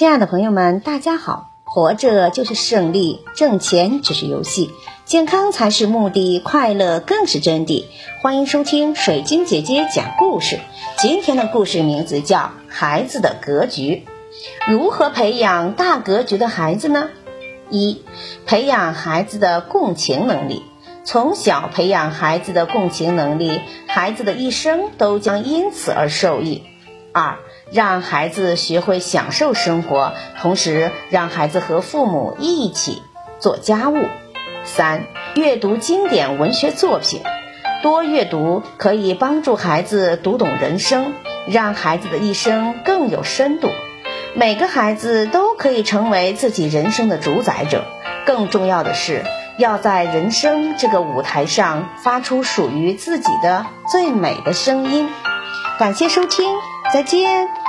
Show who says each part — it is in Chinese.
Speaker 1: 亲爱的朋友们，大家好！活着就是胜利，挣钱只是游戏，健康才是目的，快乐更是真谛。欢迎收听水晶姐姐讲故事。今天的故事名字叫《孩子的格局》。如何培养大格局的孩子呢？一、培养孩子的共情能力。从小培养孩子的共情能力，孩子的一生都将因此而受益。二、让孩子学会享受生活，同时让孩子和父母一起做家务。三、阅读经典文学作品，多阅读可以帮助孩子读懂人生，让孩子的一生更有深度。每个孩子都可以成为自己人生的主宰者，更重要的是要在人生这个舞台上发出属于自己的最美的声音。感谢收听。再见。